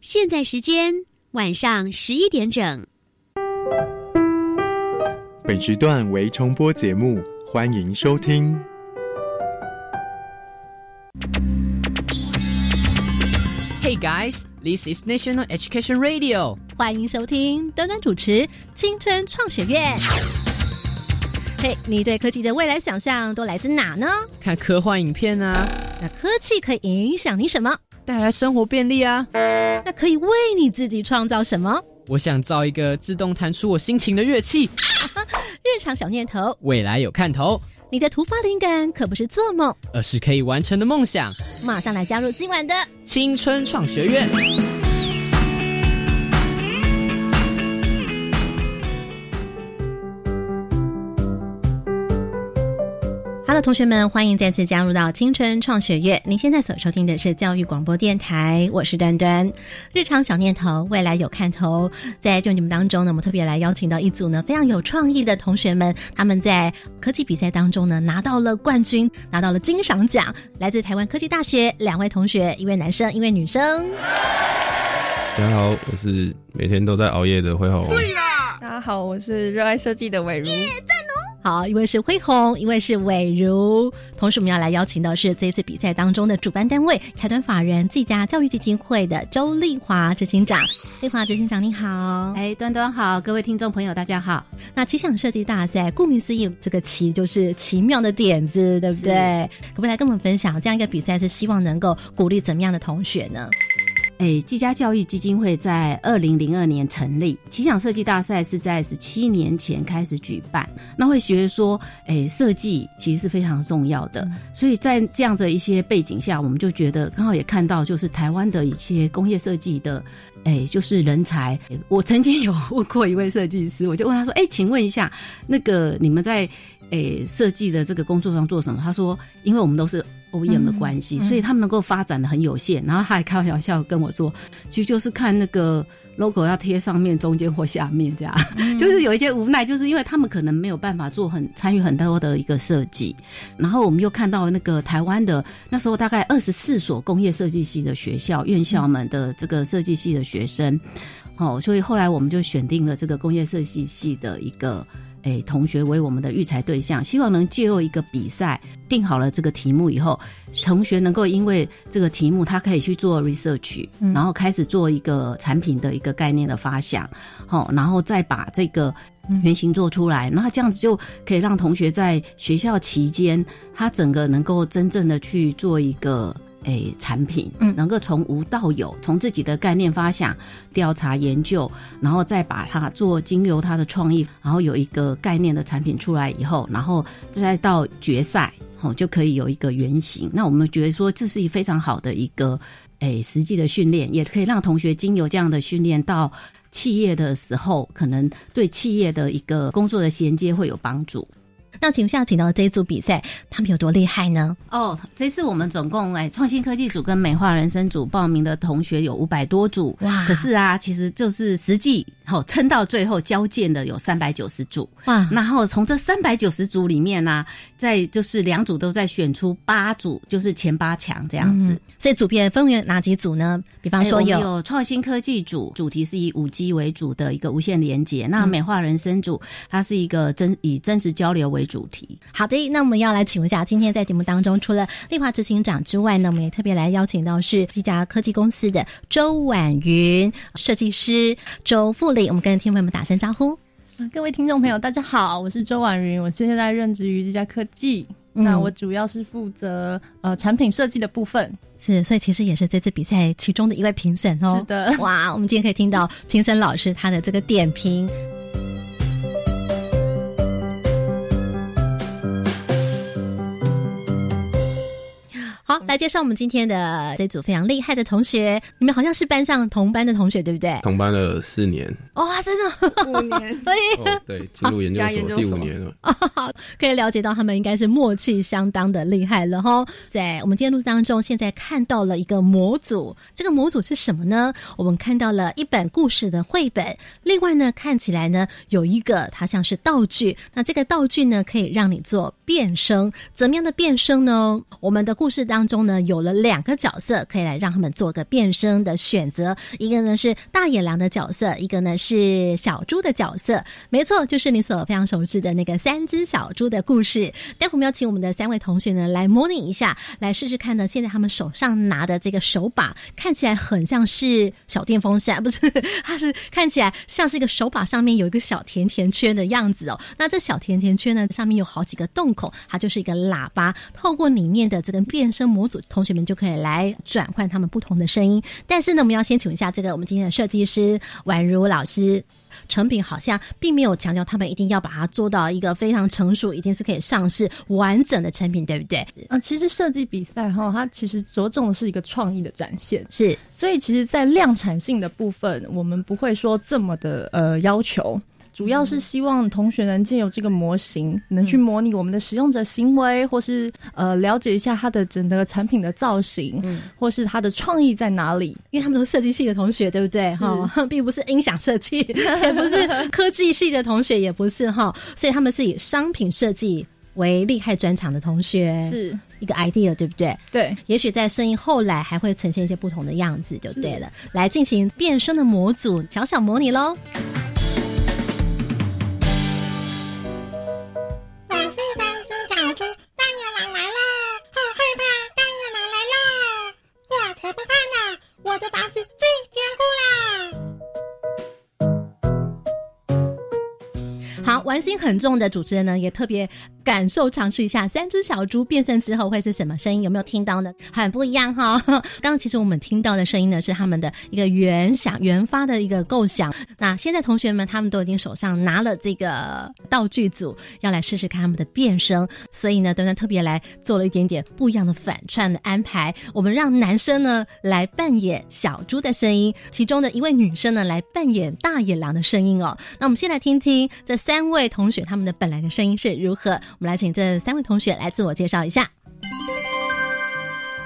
现在时间晚上十一点整。本时段为重播节目，欢迎收听。Hey guys, this is National Education Radio。欢迎收听端端主持《青春创学院》。嘿，你对科技的未来想象都来自哪呢？看科幻影片啊。那科技可以影响你什么？带来生活便利啊。那可以为你自己创造什么？我想造一个自动弹出我心情的乐器。日常小念头，未来有看头。你的突发灵感可不是做梦，而是可以完成的梦想。马上来加入今晚的青春创学院。Hello，同学们，欢迎再次加入到青春创学院。您现在所收听的是教育广播电台，我是端端。日常小念头，未来有看头。在就你们当中呢，我们特别来邀请到一组呢非常有创意的同学们，他们在科技比赛当中呢拿到了冠军，拿到了金赏奖。来自台湾科技大学两位同学，一位男生，一位女生。大家好，我是每天都在熬夜的辉宏。对啦，大家好，我是热爱设计的伟如。好，一位是辉宏，一位是伟如。同时，我们要来邀请到是这次比赛当中的主办单位财团法人季家教育基金会的周丽华执行长。丽华执行长，你好。哎，端端好，各位听众朋友，大家好。那奇想设计大赛，顾名思义，这个奇就是奇妙的点子，对不对？可不可以来跟我们分享这样一个比赛是希望能够鼓励怎么样的同学呢？哎，技家教育基金会在二零零二年成立，奇想设计大赛是在十七年前开始举办。那会学说，哎，设计其实是非常重要的，所以在这样的一些背景下，我们就觉得刚好也看到，就是台湾的一些工业设计的，哎，就是人才。我曾经有问过一位设计师，我就问他说，哎，请问一下，那个你们在诶设计的这个工作上做什么？他说，因为我们都是。OEM 的关系，所以他们能够发展的很有限。然后他还开玩笑跟我说，其实就是看那个 logo 要贴上面、中间或下面这样，就是有一些无奈，就是因为他们可能没有办法做很参与很多的一个设计。然后我们又看到那个台湾的那时候大概二十四所工业设计系的学校院校们的这个设计系的学生，哦，所以后来我们就选定了这个工业设计系的一个。诶，同学为我们的育才对象，希望能借由一个比赛定好了这个题目以后，同学能够因为这个题目，他可以去做 research，然后开始做一个产品的一个概念的发想，好，然后再把这个原型做出来，那这样子就可以让同学在学校期间，他整个能够真正的去做一个。诶，产品嗯，能够从无到有，从自己的概念发想、调查研究，然后再把它做经由它的创意，然后有一个概念的产品出来以后，然后再到决赛，哦，就可以有一个原型。那我们觉得说，这是一非常好的一个诶实际的训练，也可以让同学经由这样的训练到企业的时候，可能对企业的一个工作的衔接会有帮助。那请问下，请到这一组比赛，他们有多厉害呢？哦，这次我们总共哎，创新科技组跟美化人生组报名的同学有五百多组哇！可是啊，其实就是实际哦，撑到最后交件的有三百九十组哇！然后从这三百九十组里面呢，在就是两组都在选出八组，就是前八强这样子。所以组别分为哪几组呢？比方说有创新科技组，主题是以五 G 为主的一个无线连接；那美化人生组，它是一个真以真实交流为主题。好的，那我们要来请问一下，今天在节目当中，除了丽华执行长之外呢，我们也特别来邀请到是这家科技公司的周婉云设计师周富丽，我们跟听众朋友们打声招呼。各位听众朋友，大家好，我是周婉云，我现在任职于这家科技。那我主要是负责呃产品设计的部分，是，所以其实也是这次比赛其中的一位评审哦。是的，哇，我们今天可以听到评审老师他的这个点评。好，来介绍我们今天的这组非常厉害的同学。你们好像是班上同班的同学，对不对？同班了四年。哇，真的五年，所以对进入研究所 第五年了。好，可以了解到他们应该是默契相当的厉害了哈。在我们今天录当中，现在看到了一个模组，这个模组是什么呢？我们看到了一本故事的绘本，另外呢，看起来呢有一个它像是道具。那这个道具呢，可以让你做变声。怎么样的变声呢？我们的故事当当中呢，有了两个角色可以来让他们做个变声的选择，一个呢是大野狼的角色，一个呢是小猪的角色。没错，就是你所非常熟知的那个三只小猪的故事。待会我们要请我们的三位同学呢来模拟一下，来试试看呢。现在他们手上拿的这个手把看起来很像是小电风扇，不是？它是看起来像是一个手把上面有一个小甜甜圈的样子哦。那这小甜甜圈呢，上面有好几个洞孔，它就是一个喇叭。透过里面的这个变声模组，同学们就可以来转换他们不同的声音。但是呢，我们要先请问一下这个我们今天的设计师宛如老师。成品好像并没有强调他们一定要把它做到一个非常成熟，已经是可以上市完整的成品，对不对？啊，其实设计比赛哈，它其实着重的是一个创意的展现，是。所以其实，在量产性的部分，我们不会说这么的呃要求。主要是希望同学能借由这个模型，能去模拟我们的使用者行为，或是呃了解一下它的整个产品的造型，或是它的创意在哪里。因为他们都是设计系的同学，对不对？哈，并不是音响设计，也不是科技系的同学，也不是哈，所以他们是以商品设计为厉害专长的同学，是一个 idea，对不对？对，也许在声音后来还会呈现一些不同的样子，就对了。来进行变声的模组小小模拟喽。玩心很重的主持人呢，也特别。感受尝试一下三只小猪变身之后会是什么声音？有没有听到呢？很不一样哈。刚刚其实我们听到的声音呢，是他们的一个原想、原发的一个构想。那现在同学们他们都已经手上拿了这个道具组，要来试试看他们的变声。所以呢，端端特别来做了一点点不一样的反串的安排。我们让男生呢来扮演小猪的声音，其中的一位女生呢来扮演大野狼的声音哦。那我们先来听听这三位同学他们的本来的声音是如何。我们来请这三位同学来自我介绍一下。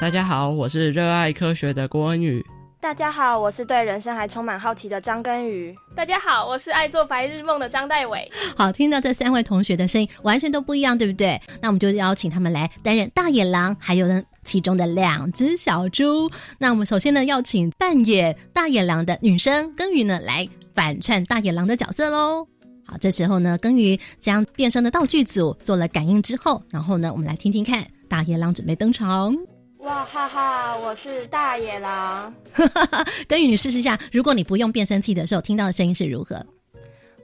大家好，我是热爱科学的郭恩宇。大家好，我是对人生还充满好奇的张根宇。大家好，我是爱做白日梦的张代伟。好，听到这三位同学的声音完全都不一样，对不对？那我们就邀请他们来担任大野狼，还有呢其中的两只小猪。那我们首先呢要请扮演大野狼的女生根宇呢来反串大野狼的角色喽。好，这时候呢，耕耘将变身的道具组做了感应之后，然后呢，我们来听听看，大野狼准备登场。哇哈哈，我是大野狼。耕耘，你试试一下，如果你不用变声器的时候，听到的声音是如何？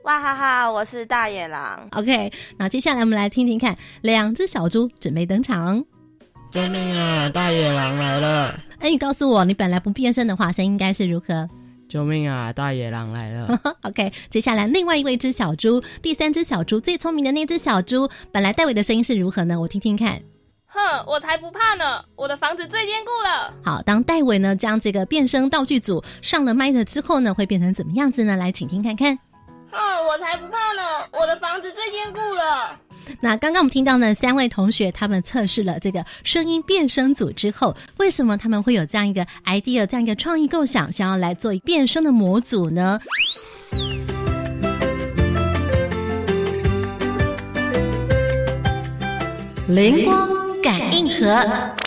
哇哈哈，我是大野狼。OK，那接下来我们来听听看，两只小猪准备登场。救命啊！大野狼来了。恩宇告诉我，你本来不变声的话，声音应该是如何？救命啊！大野狼来了。OK，接下来另外一位只小猪，第三只小猪最聪明的那只小猪，本来戴维的声音是如何呢？我听听看。哼，我才不怕呢！我的房子最坚固了。好，当戴维呢将这个变声道具组上了麦的之后呢，会变成怎么样子呢？来，请听看看。哼，我才不怕呢！我的房子最坚固了。那刚刚我们听到呢，三位同学他们测试了这个声音变声组之后，为什么他们会有这样一个 idea，这样一个创意构想，想要来做变声的模组呢？灵光感应盒。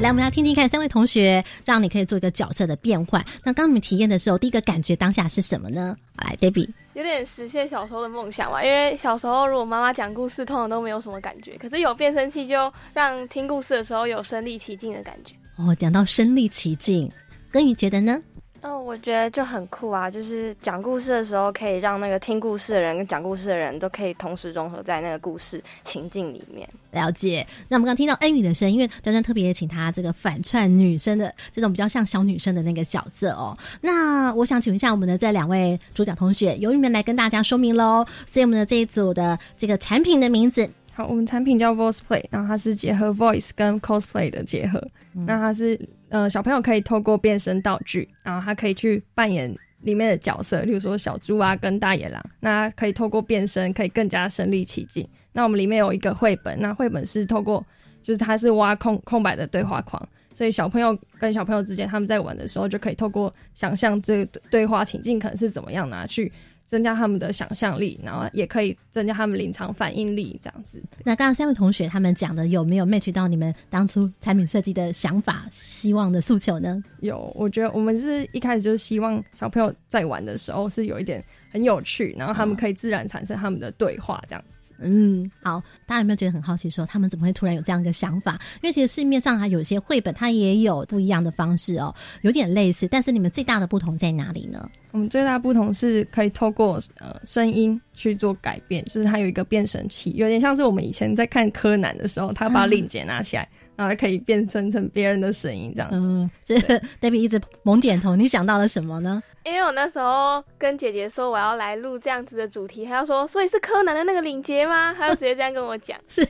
来，我们来听听看，三位同学，这样你可以做一个角色的变换。那刚你们体验的时候，第一个感觉当下是什么呢？来，Debbie，有点实现小时候的梦想吧。因为小时候如果妈妈讲故事，通常都没有什么感觉，可是有变声器，就让听故事的时候有身临其境的感觉。哦，讲到身临其境，根宇觉得呢？嗯，我觉得就很酷啊！就是讲故事的时候，可以让那个听故事的人跟讲故事的人都可以同时融合在那个故事情境里面。了解。那我们刚听到恩宇的声音，因为端端特别请他这个反串女生的这种比较像小女生的那个角色哦。那我想请问一下我们的这两位主角同学，由你们来跟大家说明喽。所以我们的这一组的这个产品的名字，好，我们产品叫 Voice Play，然后它是结合 Voice 跟 Cosplay 的结合，那它是。呃，小朋友可以透过变身道具，然后他可以去扮演里面的角色，例如说小猪啊，跟大野狼。那可以透过变身，可以更加身临其境。那我们里面有一个绘本，那绘本是透过，就是它是挖空空白的对话框，所以小朋友跟小朋友之间他们在玩的时候，就可以透过想象这对话情境可能是怎么样拿去增加他们的想象力，然后也可以增加他们临场反应力，这样子。那刚刚三位同学他们讲的有没有 match 到你们当初产品设计的想法、希望的诉求呢？有，我觉得我们是一开始就是希望小朋友在玩的时候是有一点很有趣，然后他们可以自然产生他们的对话，这样。嗯，好，大家有没有觉得很好奇，说他们怎么会突然有这样一个想法？因为其实市面上还有些绘本，它也有不一样的方式哦，有点类似，但是你们最大的不同在哪里呢？我们最大不同是可以透过呃声音去做改变，就是它有一个变声器，有点像是我们以前在看柯南的时候，他把领结拿起来。然后可以变成成别人的声音，这样子。嗯，这 Debbie 一直猛点头。你想到了什么呢？因为我那时候跟姐姐说我要来录这样子的主题，她要说，所以是柯南的那个领结吗？她就直接这样跟我讲。是。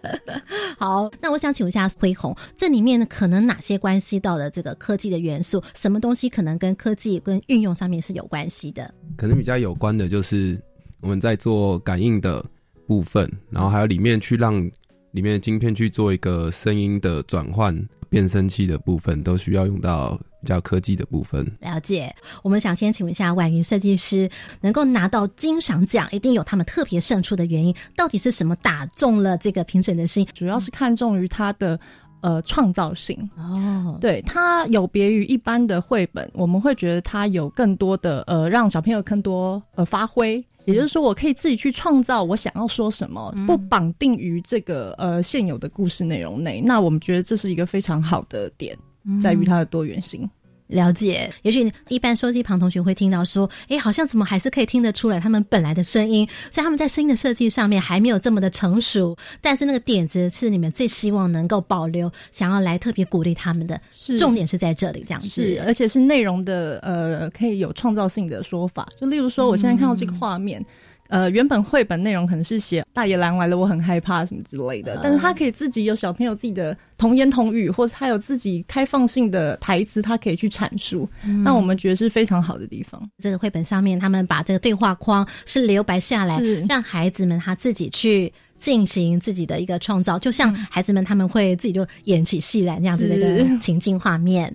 好，那我想请问一下恢宏，这里面可能哪些关系到了这个科技的元素？什么东西可能跟科技跟运用上面是有关系的？可能比较有关的就是我们在做感应的部分，然后还有里面去让。里面的晶片去做一个声音的转换，变声器的部分都需要用到比较科技的部分。了解，我们想先请问一下婉云设计师，能够拿到金赏奖，一定有他们特别胜出的原因，到底是什么打中了这个评审的心？主要是看重于他的呃创造性哦，对，它有别于一般的绘本，我们会觉得它有更多的呃让小朋友更多呃发挥。也就是说，我可以自己去创造我想要说什么，不绑定于这个呃现有的故事内容内。那我们觉得这是一个非常好的点，在于它的多元性。了解，也许一般收机旁同学会听到说，哎，好像怎么还是可以听得出来他们本来的声音，所以他们在声音的设计上面还没有这么的成熟，但是那个点子是你们最希望能够保留，想要来特别鼓励他们的，重点是在这里这样子，是而且是内容的呃，可以有创造性的说法，就例如说，我现在看到这个画面。呃，原本绘本内容可能是写大野狼来了，我很害怕什么之类的，但是他可以自己有小朋友自己的童言童语，或者他有自己开放性的台词，他可以去阐述，那我们觉得是非常好的地方。这个绘本上面，他们把这个对话框是留白下来，让孩子们他自己去。进行自己的一个创造，就像孩子们他们会自己就演起戏来那样子的一个情境画面。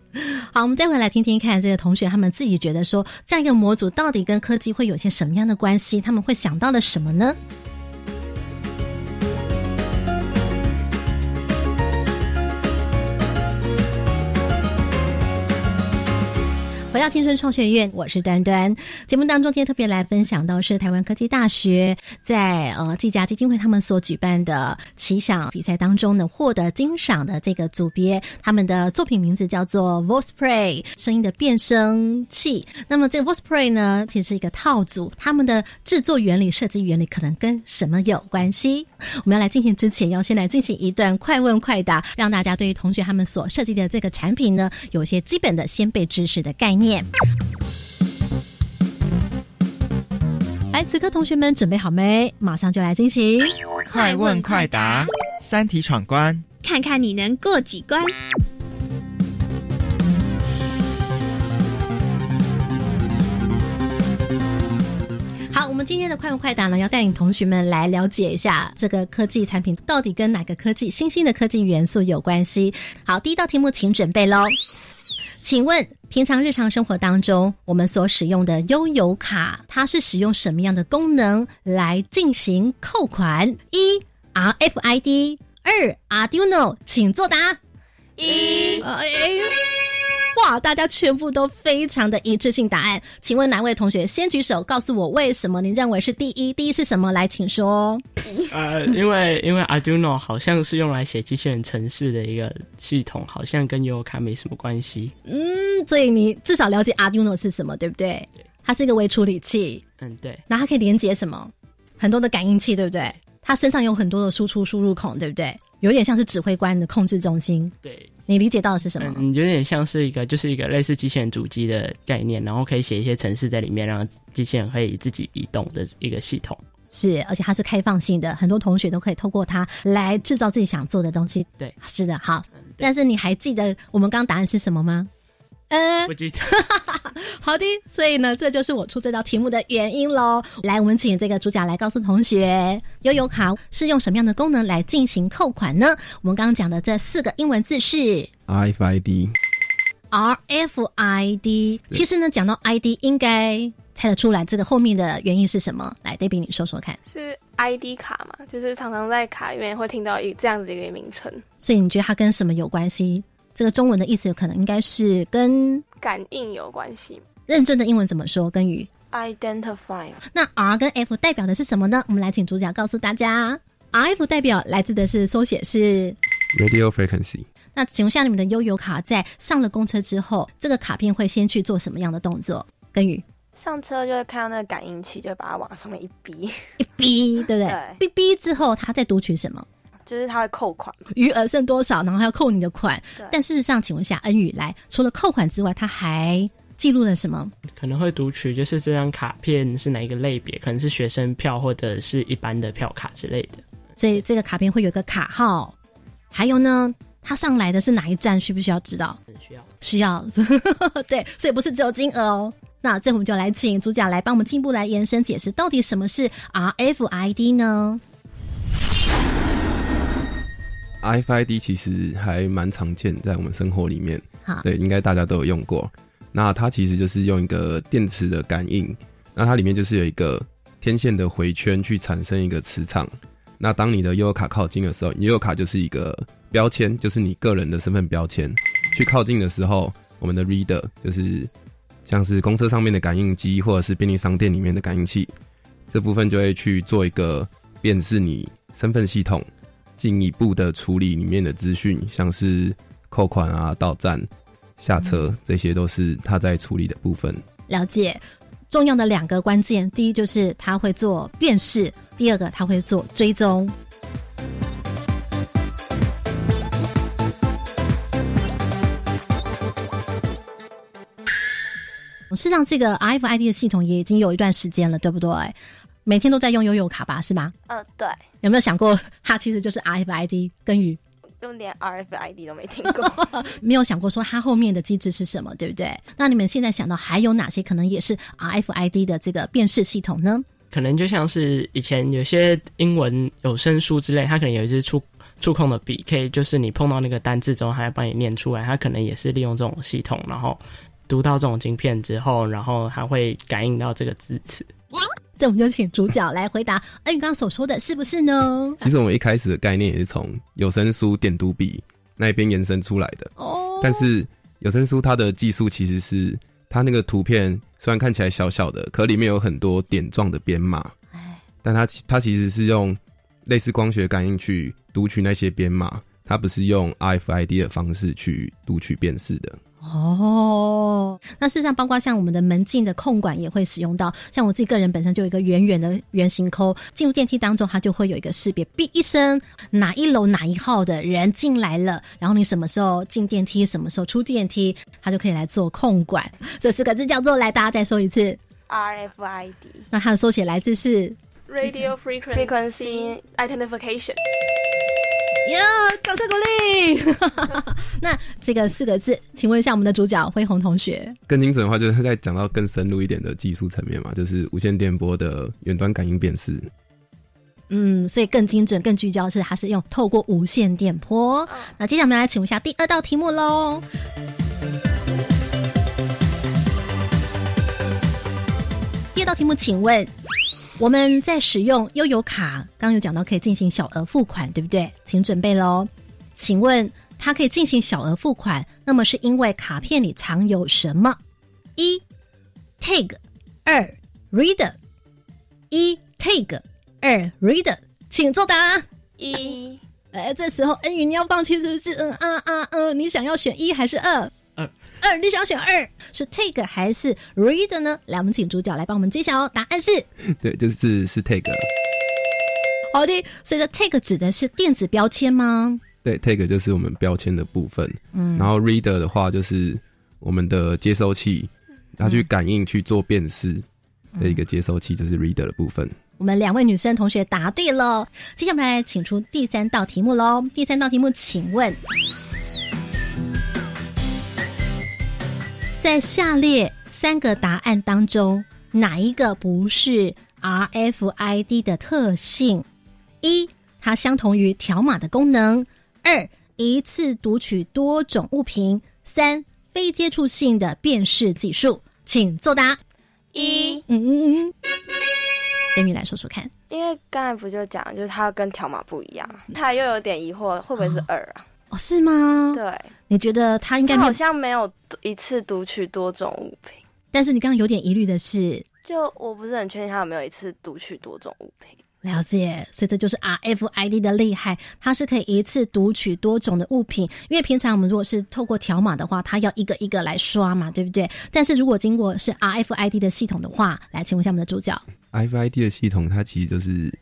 好，我们待会来听听看这个同学他们自己觉得说，这样一个模组到底跟科技会有些什么样的关系？他们会想到了什么呢？回到青春创学院，我是端端。节目当中，今天特别来分享到是台湾科技大学在呃技嘉基金会他们所举办的奇想比赛当中呢，获得金赏的这个组别，他们的作品名字叫做 Voice Play，声音的变声器。那么这个 Voice Play 呢，其实是一个套组，他们的制作原理、设计原理可能跟什么有关系？我们要来进行之前，要先来进行一段快问快答，让大家对于同学他们所设计的这个产品呢，有一些基本的先辈知识的概念。来，此刻同学们准备好没？马上就来进行快问快答，三题闯关，看看你能过几关。们今天的快问快答呢，要带领同学们来了解一下这个科技产品到底跟哪个科技新兴的科技元素有关系。好，第一道题目，请准备喽。请问，平常日常生活当中，我们所使用的悠游卡，它是使用什么样的功能来进行扣款？一 RFID，二 Arduino，请作答。一。哇！大家全部都非常的一致性答案，请问哪位同学先举手，告诉我为什么你认为是第一？第一是什么？来，请说。呃，因为因为 Arduino 好像是用来写机器人程式的一个系统，好像跟悠游卡没什么关系。嗯，所以你至少了解 Arduino 是什么，对不对？它是一个微处理器。嗯，对。那它可以连接什么？很多的感应器，对不对？它身上有很多的输出输入孔，对不对？有点像是指挥官的控制中心。对。你理解到的是什么？嗯，有点像是一个，就是一个类似机器人主机的概念，然后可以写一些程式在里面，让机器人可以自己移动的一个系统。是，而且它是开放性的，很多同学都可以透过它来制造自己想做的东西。对，是的，好。但是你还记得我们刚刚答案是什么吗？呃，不记得。好的，所以呢，这就是我出这道题目的原因喽。来，我们请这个主角来告诉同学，悠游卡是用什么样的功能来进行扣款呢？我们刚刚讲的这四个英文字是 RFID。RFID，其实呢，讲到 ID，应该猜得出来这个后面的原因是什么？来，Debbie，你说说看。是 ID 卡嘛？就是常常在卡里面会听到一这样子的一个名称。所以你觉得它跟什么有关系？这个中文的意思有可能应该是跟感应有关系。认真的英文怎么说？跟语 identify。那 R 跟 F 代表的是什么呢？我们来请主角告诉大家。RF 代表来自的是缩写是 radio frequency。那请问下，你们的悠游卡在上了公车之后，这个卡片会先去做什么样的动作？跟语上车就会看到那个感应器，就把它往上面一逼一逼，对不对？逼逼之后，它再读取什么？就是他会扣款，余额剩多少，然后还要扣你的款。但事实上，请问一下恩宇，来除了扣款之外，他还记录了什么？可能会读取，就是这张卡片是哪一个类别，可能是学生票或者是一般的票卡之类的。所以这个卡片会有一个卡号，还有呢，他上来的是哪一站，需不需要知道？需要，需要。对，所以不是只有金额哦。那这我们就来请主角来帮我们进一步来延伸解释，到底什么是 RFID 呢？RFID 其实还蛮常见在我们生活里面，好，对，应该大家都有用过。那它其实就是用一个电池的感应，那它里面就是有一个天线的回圈去产生一个磁场。那当你的悠游卡靠近的时候，悠游卡就是一个标签，就是你个人的身份标签。去靠近的时候，我们的 reader 就是像是公车上面的感应机，或者是便利商店里面的感应器，这部分就会去做一个辨识你身份系统。进一步的处理里面的资讯，像是扣款啊、到站、下车，这些都是他在处理的部分。了解，重要的两个关键，第一就是他会做辨识，第二个他会做追踪。事实上，这个 RFID 的系统也已经有一段时间了，对不对？每天都在用悠游卡吧，是吗？嗯，对。有没有想过，它其实就是 RFID 跟与？用连 RFID 都没听过，没有想过说它后面的机制是什么，对不对？那你们现在想到还有哪些可能也是 RFID 的这个辨识系统呢？可能就像是以前有些英文有声书之类，它可能有一支触触控的笔，可以就是你碰到那个单字之后，它要帮你念出来。它可能也是利用这种系统，然后读到这种晶片之后，然后它会感应到这个字词。这我们就请主角来回答。哎，你刚刚所说的是不是呢？其实我们一开始的概念也是从有声书点读笔那边延伸出来的。哦。但是有声书它的技术其实是它那个图片虽然看起来小小的，可里面有很多点状的编码。哎。但它它其实是用类似光学感应去读取那些编码，它不是用 RFID 的方式去读取辨识的。哦，那事实上，包括像我们的门禁的控管也会使用到。像我自己个人本身就有一个圆圆的圆形扣，进入电梯当中，它就会有一个识别，哔一声，哪一楼哪一号的人进来了，然后你什么时候进电梯，什么时候出电梯，它就可以来做控管。这四个字叫做，来，大家再说一次，RFID。那它的缩写来自是 Radio Frequency Identification。哟，掌声鼓励！那这个四个字，请问一下我们的主角辉宏同学。更精准的话，就是在讲到更深入一点的技术层面嘛，就是无线电波的远端感应辨识。嗯，所以更精准、更聚焦是，它是用透过无线电波。那接下来我们来请问一下第二道题目喽。第二道题目，请问。我们在使用悠游卡，刚刚有讲到可以进行小额付款，对不对？请准备喽。请问它可以进行小额付款，那么是因为卡片里藏有什么？一 tag，二 reader，一 tag，二 reader，请作答。一，哎，这时候恩宇你要放弃是不是？嗯啊啊嗯，你想要选一还是二？二，你想选二是 take 还是 read 呢？来，我们请主角来帮我们揭晓，答案是，对，就是是 take。好的，所以这 take 指的是电子标签吗？对，take 就是我们标签的部分。嗯，然后 reader 的话就是我们的接收器，它去感应去做辨识的一个接收器，就是 reader 的部分。我们两位女生同学答对了，接下来请出第三道题目喽。第三道题目，请问。在下列三个答案当中，哪一个不是 RFID 的特性？一，它相同于条码的功能；二，一次读取多种物品；三，非接触性的辨识技术。请作答。一。嗯嗯嗯。给你来说说看，因为刚才不就讲，就是它跟条码不一样，他又有点疑惑，会不会是二啊？哦，是吗？对，你觉得他应该好像没有一次读取多种物品，但是你刚刚有点疑虑的是，就我不是很确定他有没有一次读取多种物品。了解，所以这就是 RFID 的厉害，它是可以一次读取多种的物品。因为平常我们如果是透过条码的话，它要一个一个来刷嘛，对不对？但是如果经过是 RFID 的系统的话，来请问一下我们的主角，RFID 的系统它其实就是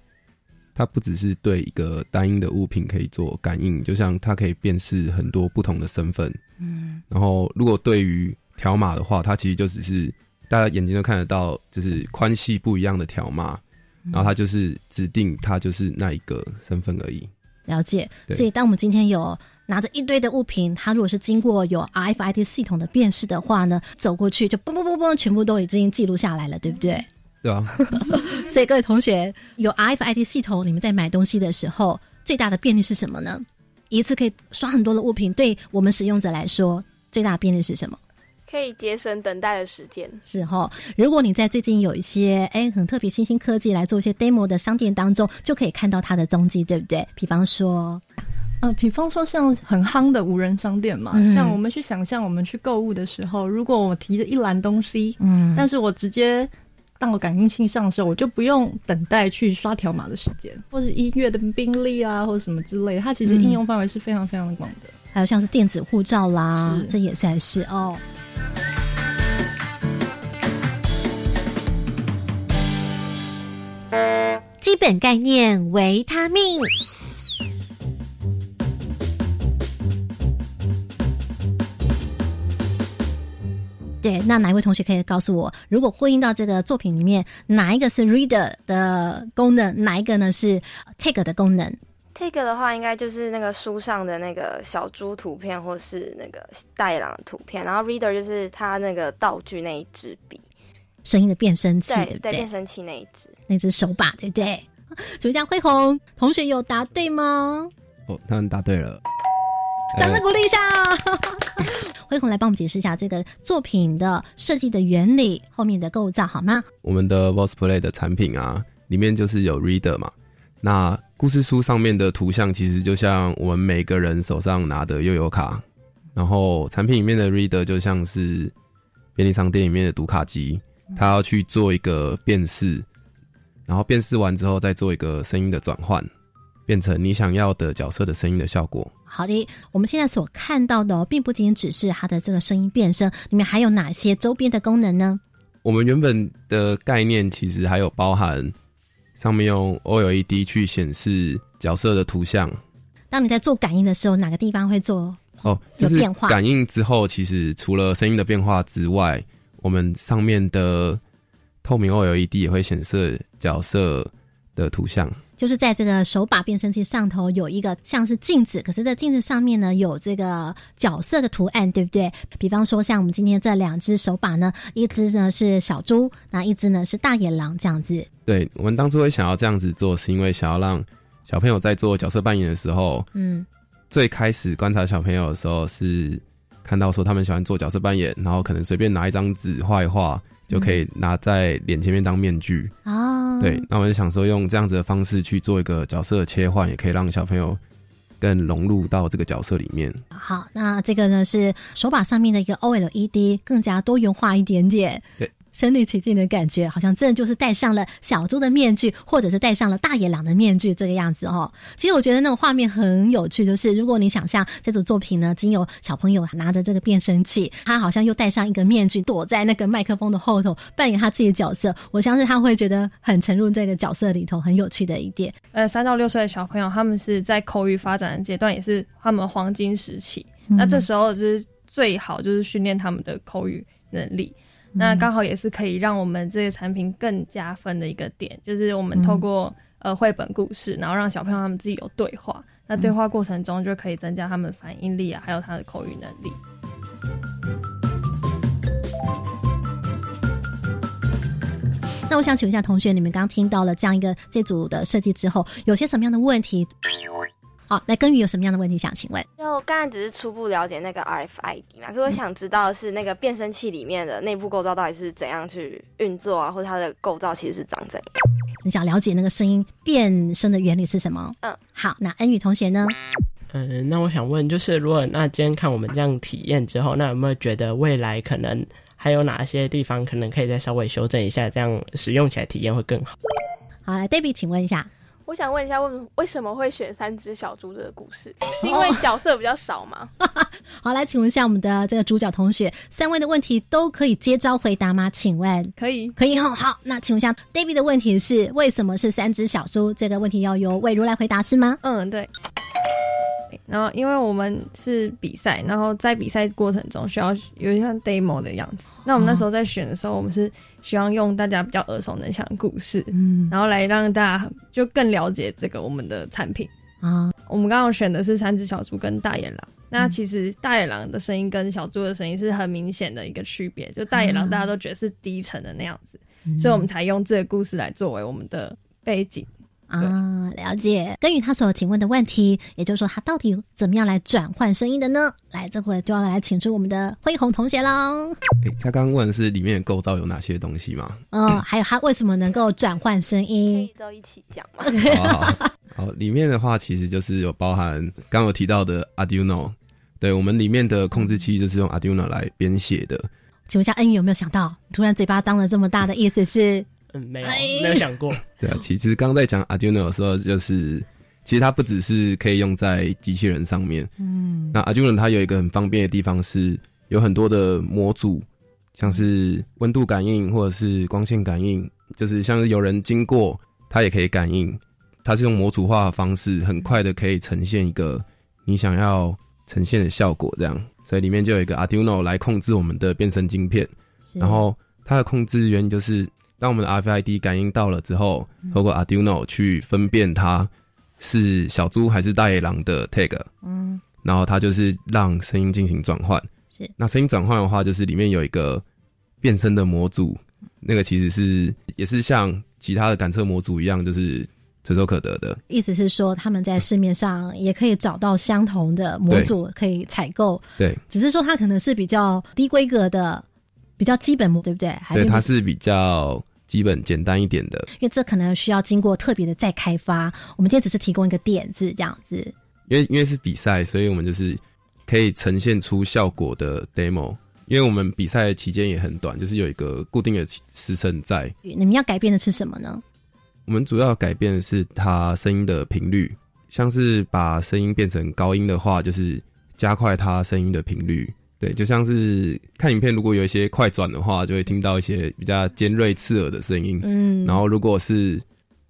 它不只是对一个单一的物品可以做感应，就像它可以辨识很多不同的身份。嗯，然后如果对于条码的话，它其实就只是大家眼睛都看得到，就是宽细不一样的条码。然后它就是指定它就是那一个身份而已。了解。所以当我们今天有拿着一堆的物品，它如果是经过有 RFID 系统的辨识的话呢，走过去就嘣嘣嘣嘣，全部都已经记录下来了，对不对？对啊。所以各位同学，有 RFID 系统，你们在买东西的时候，最大的便利是什么呢？一次可以刷很多的物品，对我们使用者来说，最大的便利是什么？可以节省等待的时间，是哈。如果你在最近有一些哎很特别新兴科技来做一些 demo 的商店当中，就可以看到它的踪迹，对不对？比方说，呃，比方说像很夯的无人商店嘛，像我们去想象我们去购物的时候，如果我提着一篮东西，嗯，但是我直接到感应器上时候，我就不用等待去刷条码的时间，或是音乐的宾利啊，或者什么之类，它其实应用范围是非常非常的广的。还有像是电子护照啦，这也算是哦。基本概念：维他命。对，那哪一位同学可以告诉我，如果呼应到这个作品里面，哪一个是 reader 的功能，哪一个呢是 take 的功能？take 的话，应该就是那个书上的那个小猪图片，或是那个大野狼的图片，然后 reader 就是他那个道具那一支笔。声音的变声器，对对？变声器那一只，那只手把，对不对？主讲辉宏同学有答对吗？哦，他们答对了，掌声鼓励一下。辉宏来帮我们解释一下这个作品的设计的原理，后面的构造好吗？我们的 VOSPLAY 的产品啊，里面就是有 Reader 嘛。那故事书上面的图像其实就像我们每个人手上拿的悠游卡，然后产品里面的 Reader 就像是。便利商店里面的读卡机，它要去做一个辨识，然后辨识完之后再做一个声音的转换，变成你想要的角色的声音的效果。好的，我们现在所看到的，并不仅仅只是它的这个声音变声，里面还有哪些周边的功能呢？我们原本的概念其实还有包含上面用 OLED 去显示角色的图像。当你在做感应的时候，哪个地方会做？哦，就是感应之后，其实除了声音的变化之外，我们上面的透明 OLED 也会显示角色的图像。就是在这个手把变声器上头有一个像是镜子，可是在镜子上面呢有这个角色的图案，对不对？比方说像我们今天这两只手把呢，一只呢是小猪，那一只呢是大野狼，这样子。对我们当初会想要这样子做，是因为想要让小朋友在做角色扮演的时候，嗯。最开始观察小朋友的时候，是看到说他们喜欢做角色扮演，然后可能随便拿一张纸画一画，就可以拿在脸前面当面具。哦，对，那我就想说用这样子的方式去做一个角色切换，也可以让小朋友更融入到这个角色里面。好，那这个呢是手把上面的一个 OLED，更加多元化一点点。对。身临其境的感觉，好像真的就是戴上了小猪的面具，或者是戴上了大野狼的面具这个样子哦。其实我觉得那种画面很有趣，就是如果你想象这组作品呢，仅有小朋友拿着这个变声器，他好像又戴上一个面具，躲在那个麦克风的后头扮演他自己的角色，我相信他会觉得很沉入这个角色里头，很有趣的一点。呃，三到六岁的小朋友，他们是在口语发展的阶段，也是他们黄金时期。那这时候就是最好就是训练他们的口语能力。那刚好也是可以让我们这些产品更加分的一个点，就是我们透过呃绘本故事，然后让小朋友他们自己有对话，那对话过程中就可以增加他们反应力啊，还有他的口语能力。那我想请问一下同学，你们刚刚听到了这样一个这组的设计之后，有些什么样的问题好，那根宇有什么样的问题想请问？就刚才只是初步了解那个 RFID 嘛，可是我想知道是那个变声器里面的内部构造到底是怎样去运作啊，或者它的构造其实是长怎样？你想了解那个声音变声的原理是什么？嗯，好，那恩宇同学呢？嗯，那我想问，就是如果那今天看我们这样体验之后，那有没有觉得未来可能还有哪些地方可能可以再稍微修正一下，这样使用起来体验会更好？好，来，David，请问一下，我想问一下，为为什么会选三只小猪这个故事？因为角色比较少吗？好，来，请问一下我们的这个主角同学，三位的问题都可以接招回答吗？请问可以，可以哈。好，那请问一下，David 的问题是为什么是三只小猪？这个问题要由魏如来回答是吗？嗯，对。然后，因为我们是比赛，然后在比赛过程中需要有一像 demo 的样子。那我们那时候在选的时候，我们是希望用大家比较耳熟能详的故事，嗯，然后来让大家就更了解这个我们的产品啊。我们刚刚选的是三只小猪跟大野狼。那其实大野狼的声音跟小猪的声音是很明显的一个区别。就大野狼大家都觉得是低沉的那样子，所以我们才用这个故事来作为我们的背景。啊，了解。根据他所请问的问题，也就是说，他到底怎么样来转换声音的呢？来，这会就要来请出我们的辉宏同学喽。他刚刚问的是里面的构造有哪些东西吗？嗯，还有他为什么能够转换声音？都一起讲吗？好，里面的话其实就是有包含刚有提到的 Arduino，对我们里面的控制器就是用 Arduino 来编写的。请问一下，恩宇有没有想到，突然嘴巴张了这么大的意思是？嗯，没有，没有想过。对啊，其实刚在讲 Arduino 的时候，就是其实它不只是可以用在机器人上面。嗯，那 Arduino 它有一个很方便的地方是，有很多的模组，像是温度感应或者是光线感应，就是像是有人经过，它也可以感应。它是用模组化的方式，很快的可以呈现一个你想要呈现的效果，这样。所以里面就有一个 Arduino 来控制我们的变身晶片，然后它的控制原因就是。当我们的 RFID 感应到了之后，透过 Arduino 去分辨它是小猪还是大野狼的 tag，嗯，然后它就是让声音进行转换。是，那声音转换的话，就是里面有一个变声的模组，那个其实是也是像其他的感测模组一样，就是随手可得的。意思是说，他们在市面上也可以找到相同的模组可以采购。对，只是说它可能是比较低规格的，比较基本模，对不对？对，它是比较。基本简单一点的，因为这可能需要经过特别的再开发。我们今天只是提供一个点子，这样子。因为因为是比赛，所以我们就是可以呈现出效果的 demo。因为我们比赛期间也很短，就是有一个固定的时辰在。你们要改变的是什么呢？我们主要改变的是它声音的频率，像是把声音变成高音的话，就是加快它声音的频率。对，就像是看影片，如果有一些快转的话，就会听到一些比较尖锐刺耳的声音。嗯，然后如果是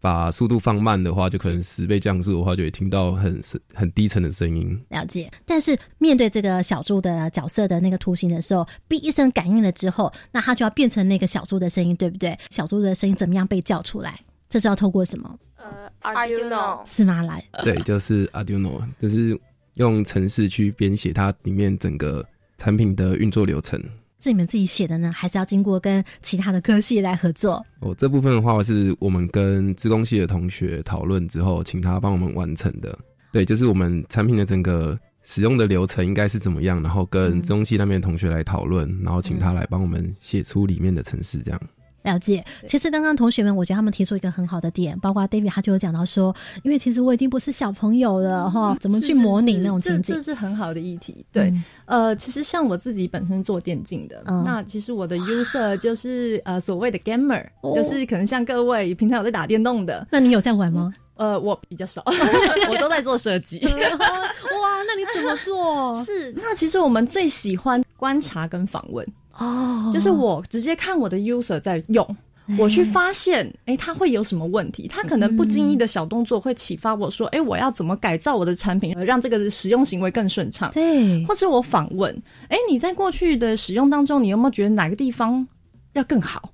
把速度放慢的话，就可能十倍降速的话，就会听到很很低沉的声音。了解。但是面对这个小猪的角色的那个图形的时候，哔一声感应了之后，那它就要变成那个小猪的声音，对不对？小猪的声音怎么样被叫出来？这是要透过什么？呃，Arduino 是吗？来，对，就是 Arduino，就是用程式去编写它里面整个。产品的运作流程是你们自己写的呢，还是要经过跟其他的科系来合作？哦，这部分的话是我们跟资工系的同学讨论之后，请他帮我们完成的。对，就是我们产品的整个使用的流程应该是怎么样，然后跟资工系那边的同学来讨论，然后请他来帮我们写出里面的程式，这样。了解，其实刚刚同学们，我觉得他们提出一个很好的点，包括 David 他就有讲到说，因为其实我已经不是小朋友了哈，怎么去模拟那种情景？这是很好的议题。对，呃，其实像我自己本身做电竞的，那其实我的 user 就是呃所谓的 gamer，就是可能像各位平常有在打电动的，那你有在玩吗？呃，我比较少，我都在做设计。哇，那你怎么做？是，那其实我们最喜欢观察跟访问。哦，就是我直接看我的 user 在用，我去发现，哎，他会有什么问题？他可能不经意的小动作会启发我说，哎，我要怎么改造我的产品，让这个使用行为更顺畅？对，或者我访问，哎，你在过去的使用当中，你有没有觉得哪个地方要更好？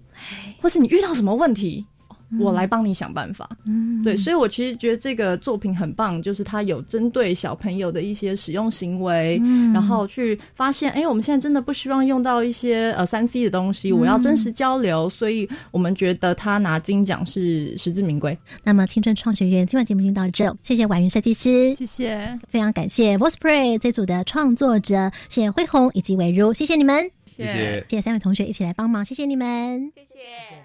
或是你遇到什么问题？我来帮你想办法。嗯，对，所以我其实觉得这个作品很棒，就是它有针对小朋友的一些使用行为，嗯然后去发现，哎，我们现在真的不希望用到一些呃三 C 的东西，我要真实交流，所以我们觉得他拿金奖是实至名归。那么青春创学院今晚节目就到这，谢谢婉云设计师，谢谢，非常感谢 Voiceplay 这组的创作者，谢谢辉宏以及伟如，谢谢你们，谢谢谢谢三位同学一起来帮忙，谢谢你们。谢谢。